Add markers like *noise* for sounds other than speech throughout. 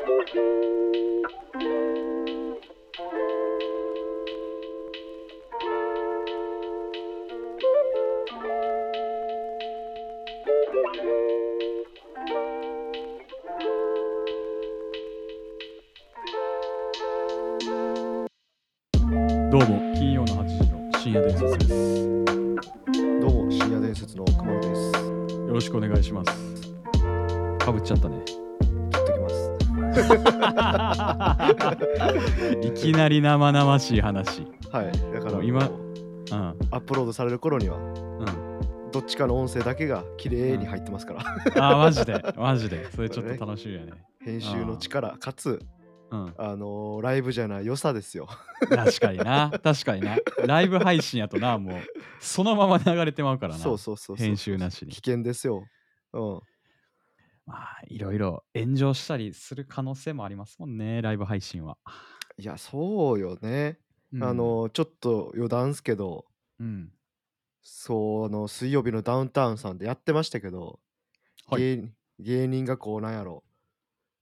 どうも金曜の8時の深夜伝説です。どうも深夜伝説の熊野です。よろしくお願いします。かぶっちゃったね *laughs* いきなり生々しい話。はい。だから今もううん。アップロードされる頃にはうん。どっちかの音声だけが綺麗に入ってますから、あーマジで。マジで。それちょっと楽しみやね。編集の力かつうん。あのーライブじゃない良さですよ。確かにな。確かにな。ライブ配信やとなもうそのまま流れてまうからな。そうそうそうそう。編集なしに。危険ですよ。うんまあいろいろ炎上したりする可能性もありますもんねライブ配信は、いやそうよね、うん。あのーちょっと余談っすけどうん。その水曜日のダウンタウンさんでやってましたけど、はい。芸芸人がこうなんやろ。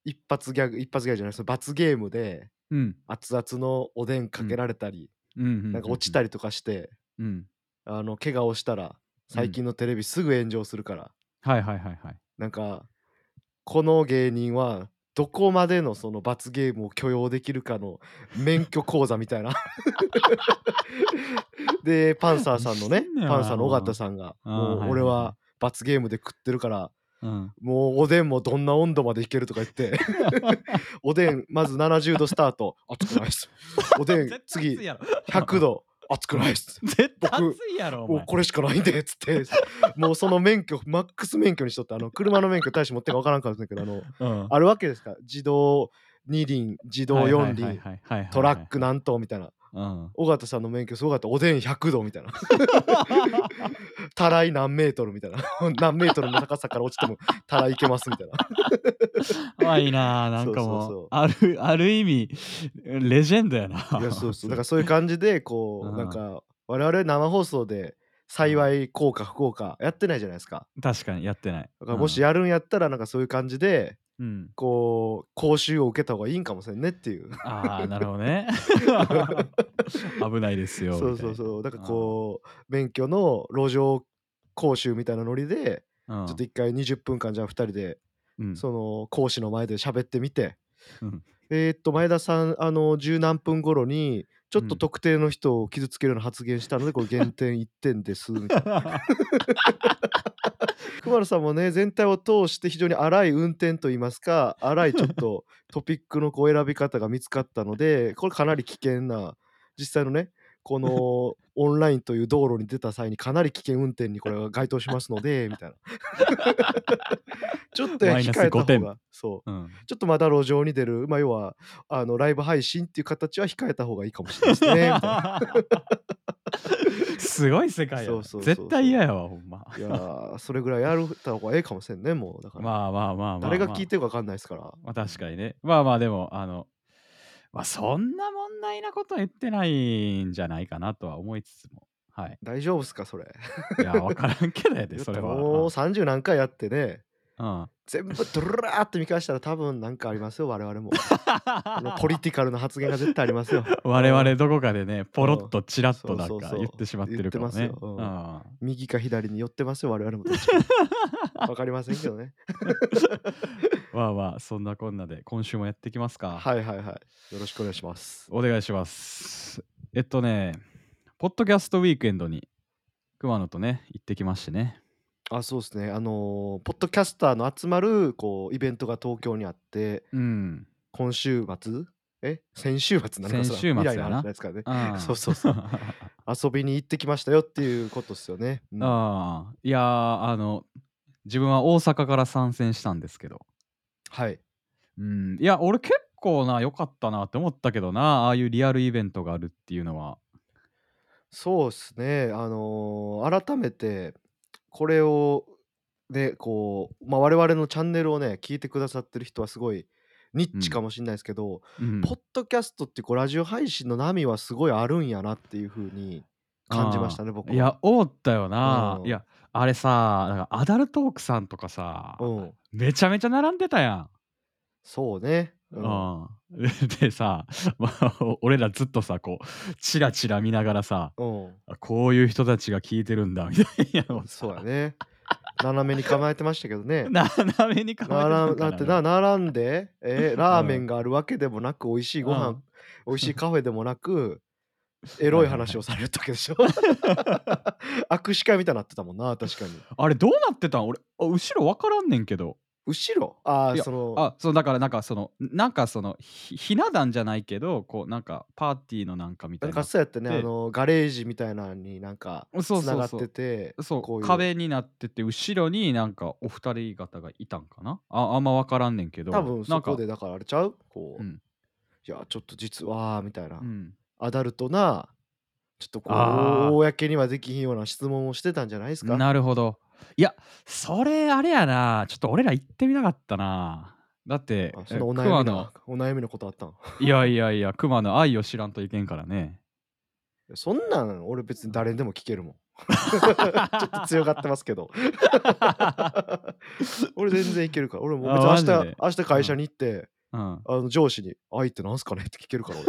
一発ギャグ一発ギャグじゃないその罰ゲームでうん。熱々のおでんかけられたり、うんなんか落ちたりりとかして、うん。あの怪我をしたら最近のテレビすぐ炎上するから、はいはいはいはい。なんかこの芸人はどこまでのその罰ゲームを許容できるかの免許講座みたいな。*laughs* でパンサーさんのねパンサーの尾形さんがもう俺は罰ゲームで食ってるからうん。もうおでんもどんな温度までいけるとか言って。*laughs* おでんまず70度スタート。熱くないっす。おでん次熱いやろ。100度熱くないっす *laughs* 絶対僕熱いやろもうこれしかないんでっつって。*laughs* もうその免許マックス免許にしとってあの車の免許大して持ってるか分からんかったんだけどあのうん。あるわけですか？自動二輪自動四輪トラック何トンみたいなうん。尾形さんの免許すごかった。おでん100度みたいな。*laughs* たらい何メートルみたいな。*laughs* 何メートルの高さから落ちてもたらいけますみたいな。怖いなあ *laughs* なんかもそうそうそう。うあるある意味レジェンドやな。いやそうそう。だからそういう感じでこううん。なんか我々生放送で幸い効果不効果やってないじゃないですか。確かにやってない。だからもしやるんやったらなんかそういう感じでうん。こう講習を受けた方がいいんかもしれんねっていう。ああなるほどね。危ないですよそうそうそう。だからこう免許の路上講習みたいなノリでう、うん。ちょっと一回20分間じゃあ2人でうん。その講師の前で喋ってみて。うん。えーっと前田さんあの十何分頃にちょっとうん。特定の人を傷つけるような発言したのでこれ減点1点です。みたいな *laughs* 熊野さんもね全体を通して非常に荒い運転といいますか荒いちょっと *laughs* トピックのこう選び方が見つかったのでこれかなり危険な実際のねこのオンラインという道路に出た際にかなり危険運転にこれが該当しますので *laughs* みたいな *laughs* ちょっと控えた5点方がそううんちょっとまだ路上に出る、まあ、要はあのライブ配信っていう形は控えた方がいいかもしれないですね。みたいな *laughs* すごい世界そうそう絶対嫌やわほんまいやーそれぐらいやるた方がええかもしれんね、もう。だから、まあまあまあまあ、まあ、誰が聞いてるか分かんないですから。まあ確かにね。まあまあでも、あの、まあそんな問題なことは言ってないんじゃないかなとは思いつつも。はい。大丈夫っすか、それ。いや、わからんけどやで、*laughs* それは。もう30何回やってね、うん。全部ドラーって見返したら多分なんかありますよ、我々も。*laughs* あのポリティカルな発言が絶対ありますよ。我々どこかでね、ポロッとチラッとなんか言ってしまってるからねうんうん右か左に寄ってますよ、我々も。*laughs* 分かりませんけどね。*laughs* まあまあ、そんなこんなで今週もやっていきますか。はいはいはい。よろしくお願いします。お願いします。えっとね、ポッドキャストウィークエンドに熊野とね、行ってきましてね。あそうですね。あのーポッドキャスターの集まるこうイベントが東京にあってうん。今週末？え？先週末なのか先週末やな。ですからね。*laughs* そうそうそう。*laughs* 遊びに行ってきましたよっていうことですよね、うん。ああ、いやー、あの、自分は大阪から参戦したんですけど、はい。うん、いや、俺結構な、良かったなって思ったけどな、ああいうリアルイベントがあるっていうのは。そうですね。あのー改めてこれをねこう、まあ、我々のチャンネルをね聞いてくださってる人はすごいニッチかもしれないですけど、うんポッドキャストってこうラジオ配信の波はすごいあるんやなっていうふうに感じましたね僕は。いや、思ったよな。うん。いや、あれさ、なんかアダルトークさんとかさ、うん。めちゃめちゃ並んでたやん。そうねうん。*laughs* でさ、まあ、お俺らずっとさ、こう、チラチラ見ながらさ、うん。あ、こういう人たちが聞いてるんだみたいなそうやね。斜めに構えてましたけどね。*laughs* 斜めに構えてだってな。並んで、え、ラーメうん。ンがあるわけでもなく、美味しいうご飯ん。美味しいカフェでもなく、*laughs* エロはい話をされるわけでしょ？握手会みたいになってたもんな、確かに。あれどうなってたん？俺、あ、後ろ分からんねんけど。後ろ？ああ、そのあ、そう、だからなんかその、んなんかその、ひひな壇じゃないけど、こうなんかパーティーのなんかみたなんかそうやってね、あての、ガレージみたいなんになんかうん、そう繋がってそうそて、う。そう、こういう壁になってて、後ろになんかお二人方がいたんかな？ああんま分からんねんけ多ど、なんか分そこでだからあれちゃう？こう、うん。いや、ちょっと実はみたいな、うん。アダルトな、ちょっとこう。公にはできひんような質問をしてたんじゃないすか？なるほど。いや、それあれやな、ちょっと俺ら行ってみたかったな。だって、あ、そえ、のお悩みなお悩みのことあったん？いやいやいや、熊の愛を知らんといけんからね。そんなん俺別に誰にでも聞けるもん。*laughs* ちょっと強がってますけど。*laughs* 俺全然いけるから。俺も明日？明日会社に行って、うん。あの上司に「愛ってなんすかね？」って聞けるから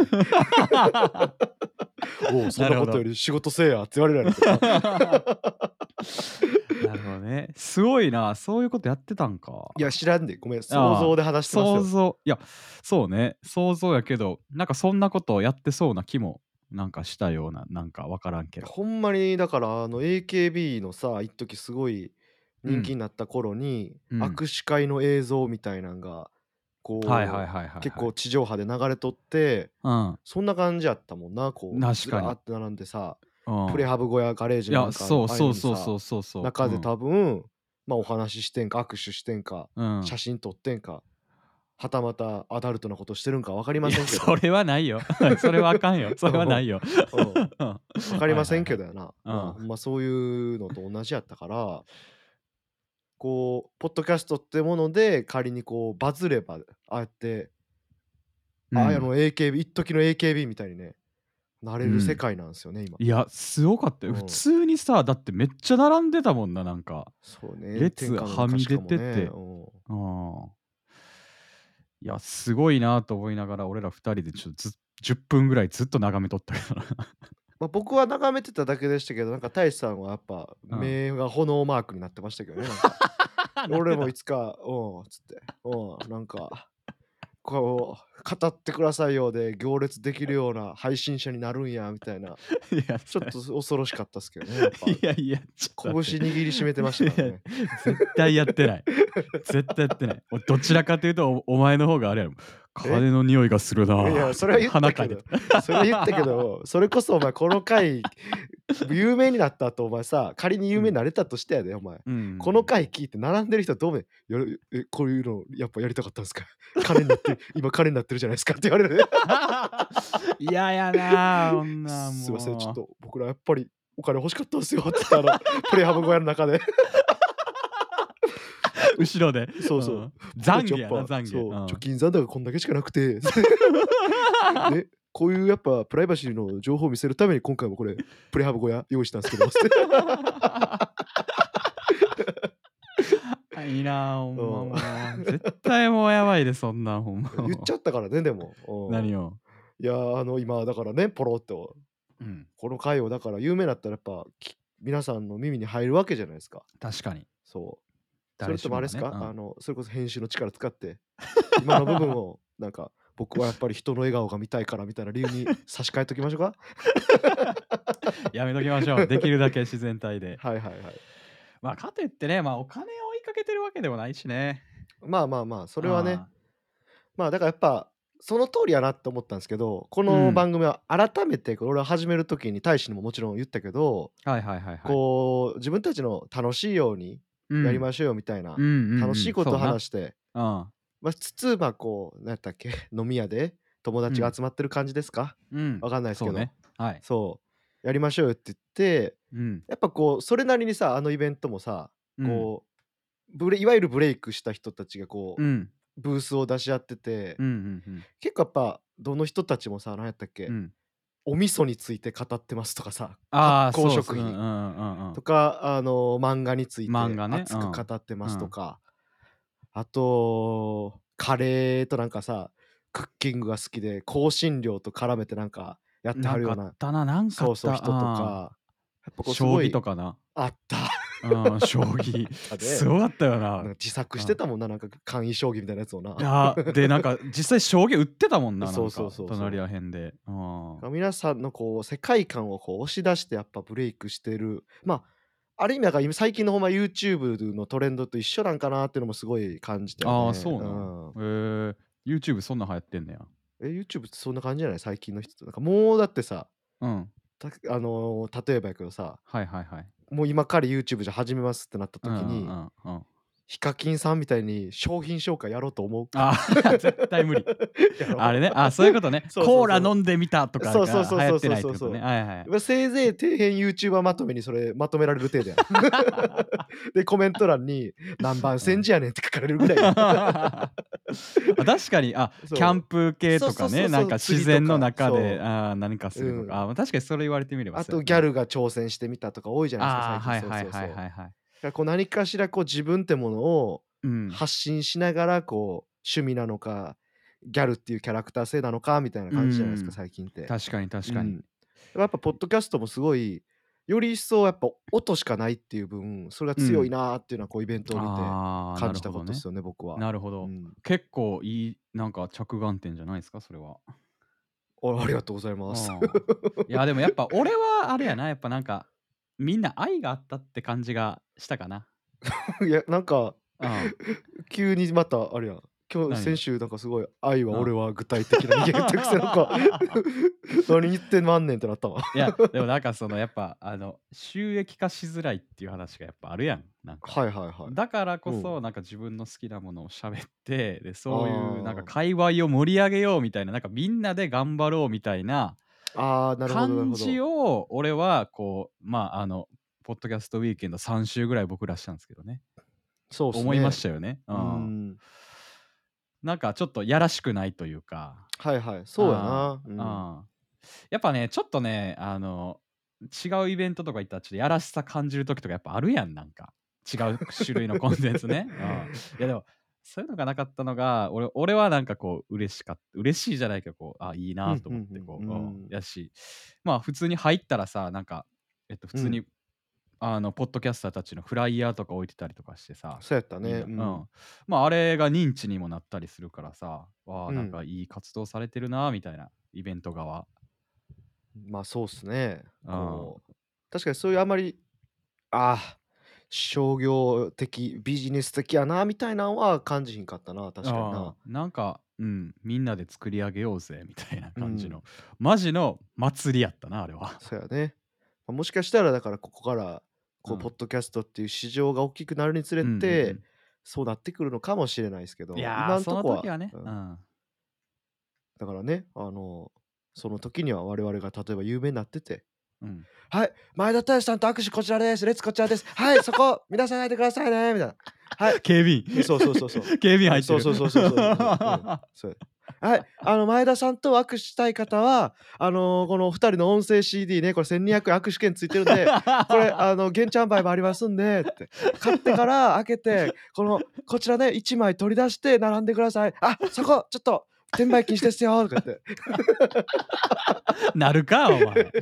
俺。*laughs*「おお、そんなことよ。り仕事せえや」って言われるやろな。*laughs* なるほどね。すごいな、そういうことやってたんか。いや、知らんで、ごめん、想像で話してますよ。想像いや、そうね、想像やけど、なんかそんなことをやってそうな気も、なんかしたような、なんか分からんけど。ほんまにだからあの AKB のさ、一時すごい人気うん。になった頃に、うん。握手会の映像みたいなんが、はいはいこう、はいはいはい。結構地上波で流れとって、うん。そんな感じやったもんな、こう、確かに。ずらーって並んでさ、うん。プレハブ小屋ガレージなんかそうそうそうそうそうそう。うん。中で多分、ま、お話ししてんか、握手してんか、うん。写真撮ってんか、はたまたアダルトなことしてるんか分かりませんけど。それはないよ。*laughs* それはあかんよ。それはないよ。分かりませんけどやな。うん。まあ、そういうのと同じやったから、こう、ポッドキャストってもので、仮にこうバズれば、ああやってあ、あうん。の AKB 一時の AKB みたいにね、なれる世うん。界なんすよね、今。いや、すごかったよ。普うん。通にさ、だってめっちゃ並んでたもんな、なんか。そうね、天列はみ。出てて。うん。うん。いや、すごいなと思いながら、俺ら二人でちょっとず10分ぐらいずっと眺めとったけどな。ま、僕は眺めてただけでしたけど、なんか大志さんはやっぱうん。目が炎マークになってましたけどね。*laughs* 俺もいつか、うん、つって、うん、なんか、こう、語ってくださいよで行列できるような配信者になるんやみたいな、*laughs* いや、ちょっと恐ろしかったっすけどね、やっぱ。*laughs* いやいや。拳握りしめてましたね。絶対やってない。絶対やってない。俺どちらかというと、おお前の方があれやろ。え？金の匂いがするいや、なーってそれは言ったけどた。それは言ったけど、それこそお前この回、有名になった後、お前さ、仮にうん。有名になれたとしてやで、お前。うんこの回聞いて並んでる人はどう思うやるえ、こういうのやっぱやりたかったんすか？金になって *laughs* 今金になってるじゃないすか？って言われるね。*laughs* 嫌やな、そんなんすいません、ちょっ。と僕らやっぱりお金欲しかったんすよって言って、あの、プレハブ小屋の中で。後ろで。そうそうう。ん。僕たち懺悔やな、懺悔。貯金残高こんだけしかなくて、*laughs* ね、こういうやっぱプライバシーの情報を見せるために今回もこれ、プレハブ小屋用意したんすけど *laughs* いいな、ほんま。絶対もうやばいで、そんなんほんま言っちゃもったからね、でも。う。うん。何を？いや、あの、今だからね、ポロっと、うん。この回をだから有名になったらやっぱ、き皆さんの耳に入るわけじゃないすか。確かに。そう。そ誰れともあれすしもがね。うか？あん。の、それこそ編集の力使って、*laughs* 今の部分をなんか、僕はやっぱり人の笑顔が見たいからみたいな理由に差し替えときましょうか？やめときましょう。できるだけ自然体で。*laughs* はいはいはい。まあ、かといってね、まあ、お金を追いかけてるわけでもないしね。まあまあまあ、それはね。まあ、だからやっぱ、その通りやなって思ったんすけど、こうん。の番組は改めて、これ俺は始める時に大志にももちろん言ったけど、はいはいはいはい。こう、自分たちの楽しいようにうん。やりましょうよみたいな、うんうんうん。楽しいこと。話して、うん。ま、つつ、ま、こう、なんやったっけ、*laughs* 飲み屋で友うん。達が集まってる感じですか？うん。わかんないすけど。そうね。はい。そう、やりましょうよって言って、うん。やっぱこう、それなりにさ、あのイベントもさ、うん。こう、ブレいわゆるブレイクした人たちがこう、うん。ブースを出し合ってて、うんうんうん。結構やっぱ、どの人たちもさ、なんやったっけ、うん。お味噌について語ってますとかさ、ああ、発酵食品。とか、あの、漫画について。熱くうん。語ってますうん。とか、あと、カレーとなんかさ、クッキングが好きで香辛料と絡めてなんかやってはるような。なんかあったななんかそうそう人とあかやっぱこうあったうん将棋。すごかったよな。自作してたもんななんか簡易将棋みたいなやつをな。でなんか実際将棋売ってたもんななんかそうそうそう隣らへんで。うん。皆さんのこう世界観をこう押し出してやっぱブレイクしてる。まあある意味なんか今最近のほんま YouTube のトレンドと一緒なんかなっていうのもすごい感じたよね。ああそうなの？ん。へえ YouTube そんなん流行ってんねや。え YouTube ってそんな感じじゃない？最近の人。なんかもうだってさうん。たあのー例えばやけどさはいはいはいもう今から YouTube じゃ始めますってなった時に、うんうんうんヒカキンさんみたいに商品紹介やろうと思うあー *laughs* 絶対無理。あれね。あそういうことね。*laughs* そうそうそう。コーラ飲んでみたとかがそうそうそうそう流行ってないってこそうそうとね。はいはいまあせいぜい底辺 YouTuber まとめにそれまとめられる程度や。*laughs* でコメント欄に「何番煎じやねん」って書かれるぐらい確かに。あキャンプ系とかね。なんか自然の中であー何かするとうん。か、あ確かにそれ言われてみればあとギャルが挑戦してみたとか多いじゃないですか最近。はいはいはいはいらこう何かしらこう自分ってものをうん。発信しながらこう趣味なのかギャルっていうキャラクター性なのかみたいな感じじゃないですかうん。最近って。確かに確かに、うん。やっぱポッドキャストもすごいより一層やっぱ音しかないっていう分それが強いなーっていうのはこうイベントを見て感じたことですよね僕は。なるほど、うん。結構いいなんか着眼点じゃないですかそれは。あありがとうございます。うんいやでもやっぱ俺はあれやなやっぱなんかみんな愛があったって感じがしたかな。*laughs* いやなんかうん。*laughs* 急にまたあれやん。今日何？先週なんかすごい「愛はうん。俺は具体的な人間」ってくせなんか。*laughs* 何言ってまんねんってなったわ。いやでもなんかそのやっぱあの収益化しづらいっていう話がやっぱあるやん。なんか。はいはいはい。だからこうそなんか自分の好きなものを喋ってでそういうなんか界隈を盛り上げようみたいななんかみんなで頑張ろうみたいなああなるほど感じど。を俺はこうまああのポッドキャストウィーケンド3週ぐらい僕らしたんですけどね。そうね。思いましたよね、ううんん。なんかちょっとやらしくないというか。はいはい。そうやな。うん。やっぱねちょっとねあの違うイベントとか行ったらちょっとやらしさ感じる時とかやっぱあるやんなんか。違う種類のコンテンツね、うん。いやでもそういうのがなかったのが俺俺はなんかこう嬉しかった嬉しいじゃないけどこうあいいなと思ってこう,、うんうんうん。うんやし。まあ普通に入ったらさなんかえっと普通に、あのポッドキャスターたちのフライヤーとか置いてたりとかしてさそうやったね。うん。うん。まああれが認知にもなったりするからさわあうん。なんかいい活動されてるなみたいなイベント側。まあそうっすね。うん。確かにそういうあまりああ商業的ビジネス的やなみたいなのは感じひんかったな確かにな。なんかうんみんなで作り上げようぜみたいな感じんマジの祭りやったなあれは。そうやね。まあもしかしたらだからここからこううん。ポッドキャストっていう市場が大きくなるにつれうんうんうん。てそうなってくるのかもしれないですけどいやーその今のとこは時はね、ううんん。だからねあのその時には我々が例えば有名になっててうん、はい、前田大志さんと握手こちらです。列こちらです。はい、そこ、*laughs* 皆さん入ってくださいね。みたいな。はい、警備員そうそうそうそう。*laughs* 警備員入ってるそうそうそうそうそうそう、うんそうはい、あの前田さんと握手したい方は、あのーこの2人の音声 CD ね、これ1200円握手券ついてるんで、*laughs* これ、あの、現地販売もありますんで、って。買ってから開けて、この、こちらね、1枚取り出して並んでください。あ、そこ、ちょっと、転売禁止ですよ、とか言って。*laughs* なるかお前。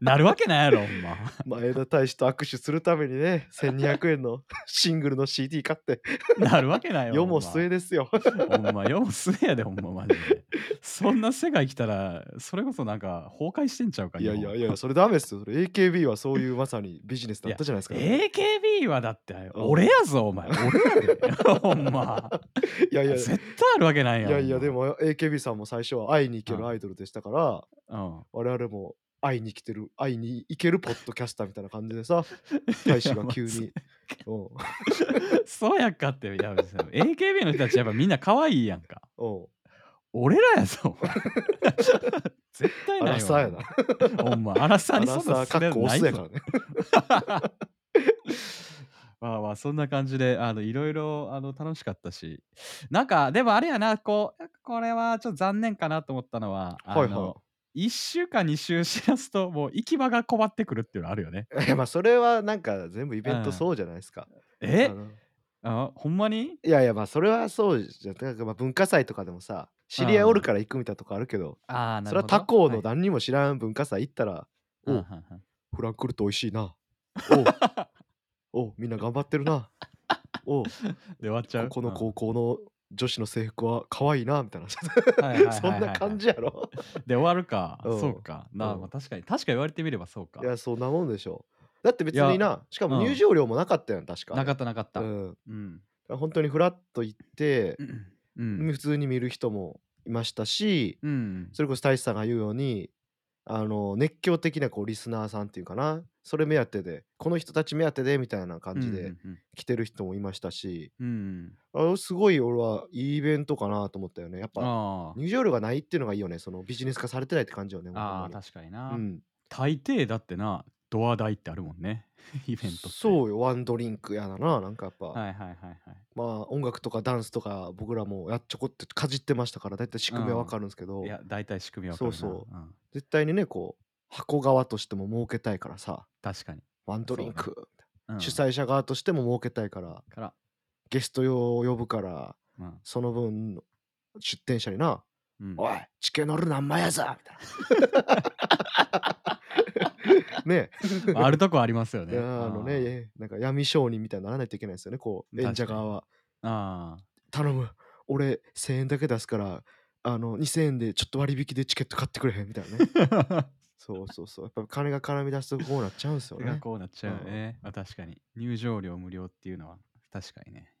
なるわけないやろほんま前田大使と握手するためにね、1200円のシングルの CD 買って、なるわけないよ世も末ですよ。ほんまよもすえやでほんまマジで。そんな世界来たらそれこそなんか崩壊してんちゃうかいやいやいや、それダメですよ。それ AKB はそういうまさにビジネスだったじゃないですか。い AKB はだってうん。俺やぞお前。俺やで。*laughs* ほんま。やいや、絶対あるわけないやん。いやいや、でも、も AKB さんも最初は会いに行けうん。るアイドルでしたから、うん、我々も会いに来てる、会いに行けるポッドキャスターみたいな感じでさ、*laughs* 大使が急に。うん。*laughs* そうやっかっていや AKB の人たちやっぱみんな可愛いやんか。うん。俺らやぞ *laughs* 絶対アないわ。やな。ほんまアラサーにそんなサーかっこオないぞね。まあまあそんな感じであのいろいろあの楽しかったしなんかでもあれやなこうこれはちょっと残念かなと思ったのはあの、はいはい1週か2週しらすともう行き場が困ってくるっていうのあるよね。いやまあそれはなんか全部イベンうんトそうじゃないですか。え？あのあ、ほんまに？いやいや、ま、それはそうじゃ、だか、ま、文化祭とかでもさ、知り合いおるああ。から行くみたいなとこあるけど、ああ、なそれは。他校のはい。何にも知らん文化祭行ったら、うん、「お。フランクフルト美味しいな。*laughs* おう、おう、みんな頑張ってるな。おう、*laughs* で、終わっちゃう？ここのうん。高校の女子の制服は可愛いな」みたいな。そんな。感じやろ？で、終わるか。うん、そうか。な、ま、うん。確かに確か言われてみればそうか。いや、そんなもんでしょ。だって別にな、しかも入うん。場料もなかったやん、確かあれ。なかったなかった。うん。うん。だ、ほんとにフラッと行ってうん。ん、普通に見る人もいましたし、うん。それこそ太一さんが言うように、あの、熱狂的なこうリスナーさんっていうかな、それ目当てで、この人たち目当てでみたいな感うん、じで。来てる人もいましたし、うん。あ、すごい俺はいいイベントかなと思ったよね。やっぱ、ああ。入場料がないっていうのがいいよね。そのビジネス化されてないって感じよね、あ。確かにな。うん。大抵だってな、ドア代ってあるもんね、*laughs* イベントって。そうよ、ワンドリンクやだな、なんかやっぱ。はいはいはいはい。まあ、音楽とかダンスとか、僕らもやちょこっとかじってましたから、だいたい仕う組みは分かん。るんすけど。いや、大体仕組み分かるな。そうそう。うん。絶対にね、こう、箱側としても儲けたいからさ。確かに。ワンドリ。ンク、うん。主催者側としても儲けたいからから。ゲストよう呼ぶから、うん。その分、出店者にな、うん。「おい、チケノル何枚やぞ」みたいな。*laughs* ね。あるとこありますよいや、ね。あのなんか闇商人みたいにならないといけないすよね、こう、演者。側は。ああ。「頼む、俺1000円だけ出すから、あの、2000円でちょっと割引でチケット買ってくれへん？」みたいなね。*laughs* そうそうそう。やっぱ金が絡み出すとこうなっちゃうんすよが、ね。こうなっちうん。ゃうよね。ま、確かに。入場料無料っていうのは確かにね。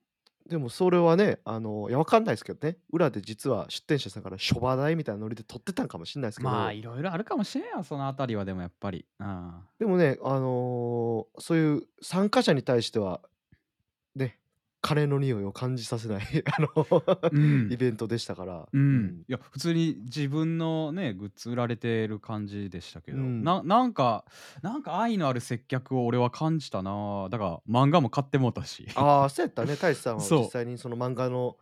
でもそれはね、あの、いや、分かんないすけどね。裏で実は出店者さんから諸場代みたいなノリで取ってたんかもしんないすけまあ、ど。色々あるかもしれんよ、そのあたりはでもやっぱり。うん。でもね、あの、そういう参加者に対しては、ね、金の匂いを感じさせない、*laughs* あの、うん。イベントでしたから。うん。うん。いや、普通に自分のね、グッズ売られてる感じでしたけど、うん。ななんかなんか愛のある接客を俺は感じたな。だから漫画も買ってもうたし。ああ、そうやったね。太一さんは実。際にその漫画の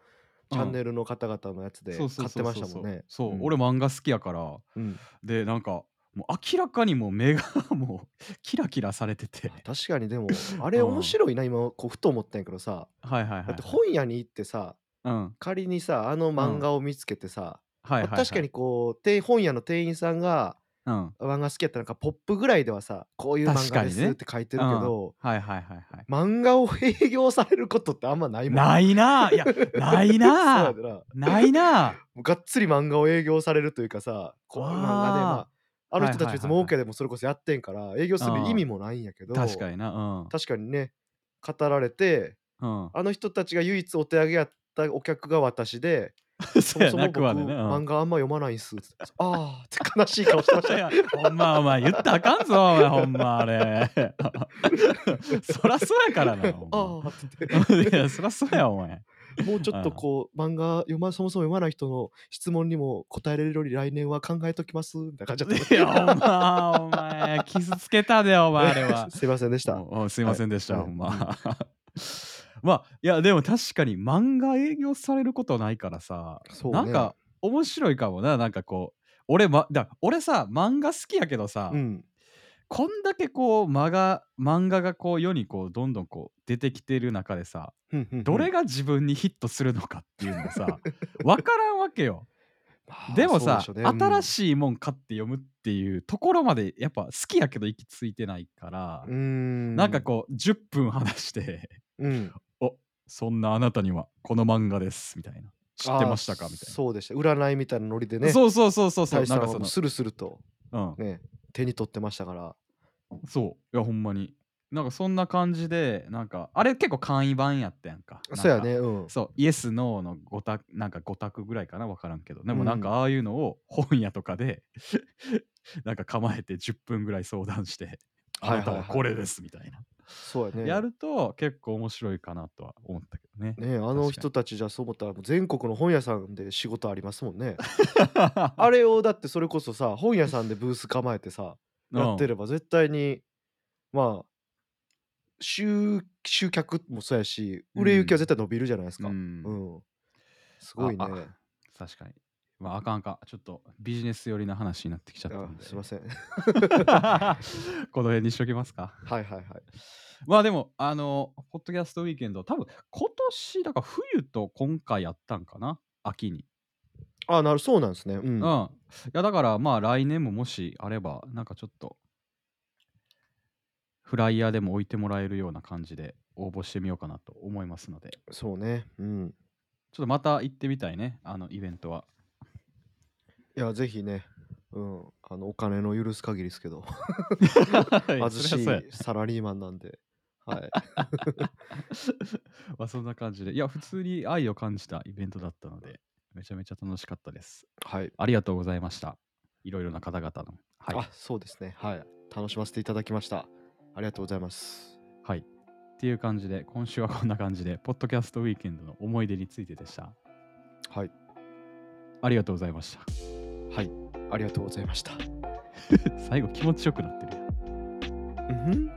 チャンうん。ネルの方々のやつで買ってまし。たもんね。そう、うん。俺漫画好きやから。うん。で、なんか、もう明らかにもう目がもうキラキラされてて。あ、確かにでも、*laughs* あれ面うん。白いな、今こうふと思ったんやけどさ、はいはいだってはいはい。本屋に行ってさ、うん。仮にさ、あのうん。漫画を見つけてさ、ま、確かはいはいはい。にこう、てい本屋の店員さんが、うん。漫画好きやったらなんかポップぐらいではさ、こういう漫画ですっ。て書いてうん。はるけど、いはいはいはい。漫画を営業されることってあんまないもんな。ないな。いや、ない *laughs* そうやな。でな。ないな。*laughs* もうがっつり漫画を営業されるというかさ、こういう漫画で、まああ、あの人たち別に儲。けでもそれこそやってんから、営業する意味うん。もないんやけど、確かにな、うん。確かにね、語られて、うん。あの人たちが唯一お手上げやったお客が私で、*laughs* そもそも僕、ね、うん。漫画あんま読まないんす。ああって悲しい顔してましいた。*laughs* や、ほんまお前言ったらあかんぞ、お前ほんまあれ。*laughs* そらそうやからな。ああって。いや、そらそうや、お前。もうちょっとうん。こう、漫画読まそもそも読まない人の質問にも答えれるように来年は考えときますみたいな感じだった。*laughs* いや、ほんま、お前、傷つけたで、お前あれは。*laughs* すいませんでした。すいまはい、せんでした、はい、ほんうん。ま。*laughs* ま、いや、でも確かに漫画営業されることないからさ、そうね。なんか面白いかもな、なんかこう、俺、まだ俺さ、漫画好きやけどさ、うん。こんだけこう、まが漫画がこう世にこうどんどんこう出てきてる中でさ。どれが自分にヒットするのかっていうのをさ、*laughs* 分からんわけよ。まあ、でもさ、そうでね。う新ん。しいもん買って読むっていうところまでやっぱ好きやけど行き着いてないからうーなんかん。こう10分話してうん。*laughs*「お、そんなあなたにはこの漫画です」みたいな「知ってましたか？」みたいな。そうでした。占いみたいなノリでね、そうそうそうそうそう、なんかそのはもうスルスルと、うん。ね、手に取ってましたから。そう、いやほんまに。なんかそんな感じで、なんか、あれ結構簡易版やったやんか。なんか、そうやね、うん。そう、イエス、ノーのごたなんか5択ぐらいかな、分からんけど。でもなんうん。かああいうのを本屋とかで *laughs* なんか構えて10分ぐらい相談して「あはいなた。はこれです」みたいな。そうやね。やると結構面白いかなとは思ったけどね。ね、あの。人たちじゃそう思ったらもう全国の本屋さんで仕事ありますもんね。*laughs* あれをだってそれこそさ、本屋さんでブース構えてさ、うん。やってれば絶対に、まあしゅう集客もそうやし、売れ行きは絶うん。対伸びるじゃないすうか。うん。ん。すごあ、いね。あ、確かに。まあ、あかんあかん。ちょっとビジネス寄りな話になってきちゃったあんで。すいません。*laughs* この辺にしときますか。はいはいはい。まあでも、あの、ポッドキャストウィーケンド、多分今年、だから冬と今回やったんかな？秋に。あなるそうなんですね。ううん。ん。いや、だからまあ来年ももしあれば、なんかちょっと、フライヤーでも置いてもらえるような感じで応募してみようかなと思いますので、そうね。うん。ちょっとまた行ってみたいね、あのイベントは。いや、ぜひね、うん、あのお金の許す限りですけど、*laughs* 貧貧しいサラリーマンなんで、はい。*laughs* まあそんな感じで、いや、普通に愛を感じたイベントだったので、めちゃめちゃ楽しかったです。はい。ありがとうございました。いろいろな方々の。はい。あ、そうですね。はい。楽しませていただきました。ありがとうございます。はい。っていう感じで、今週はこんな感じで、ポッドキャストウィーケンドの思い出についてでした。はい。ありがとうございました。はい。ありがとうございました。*laughs* 最後気持ちよくなってる。うん？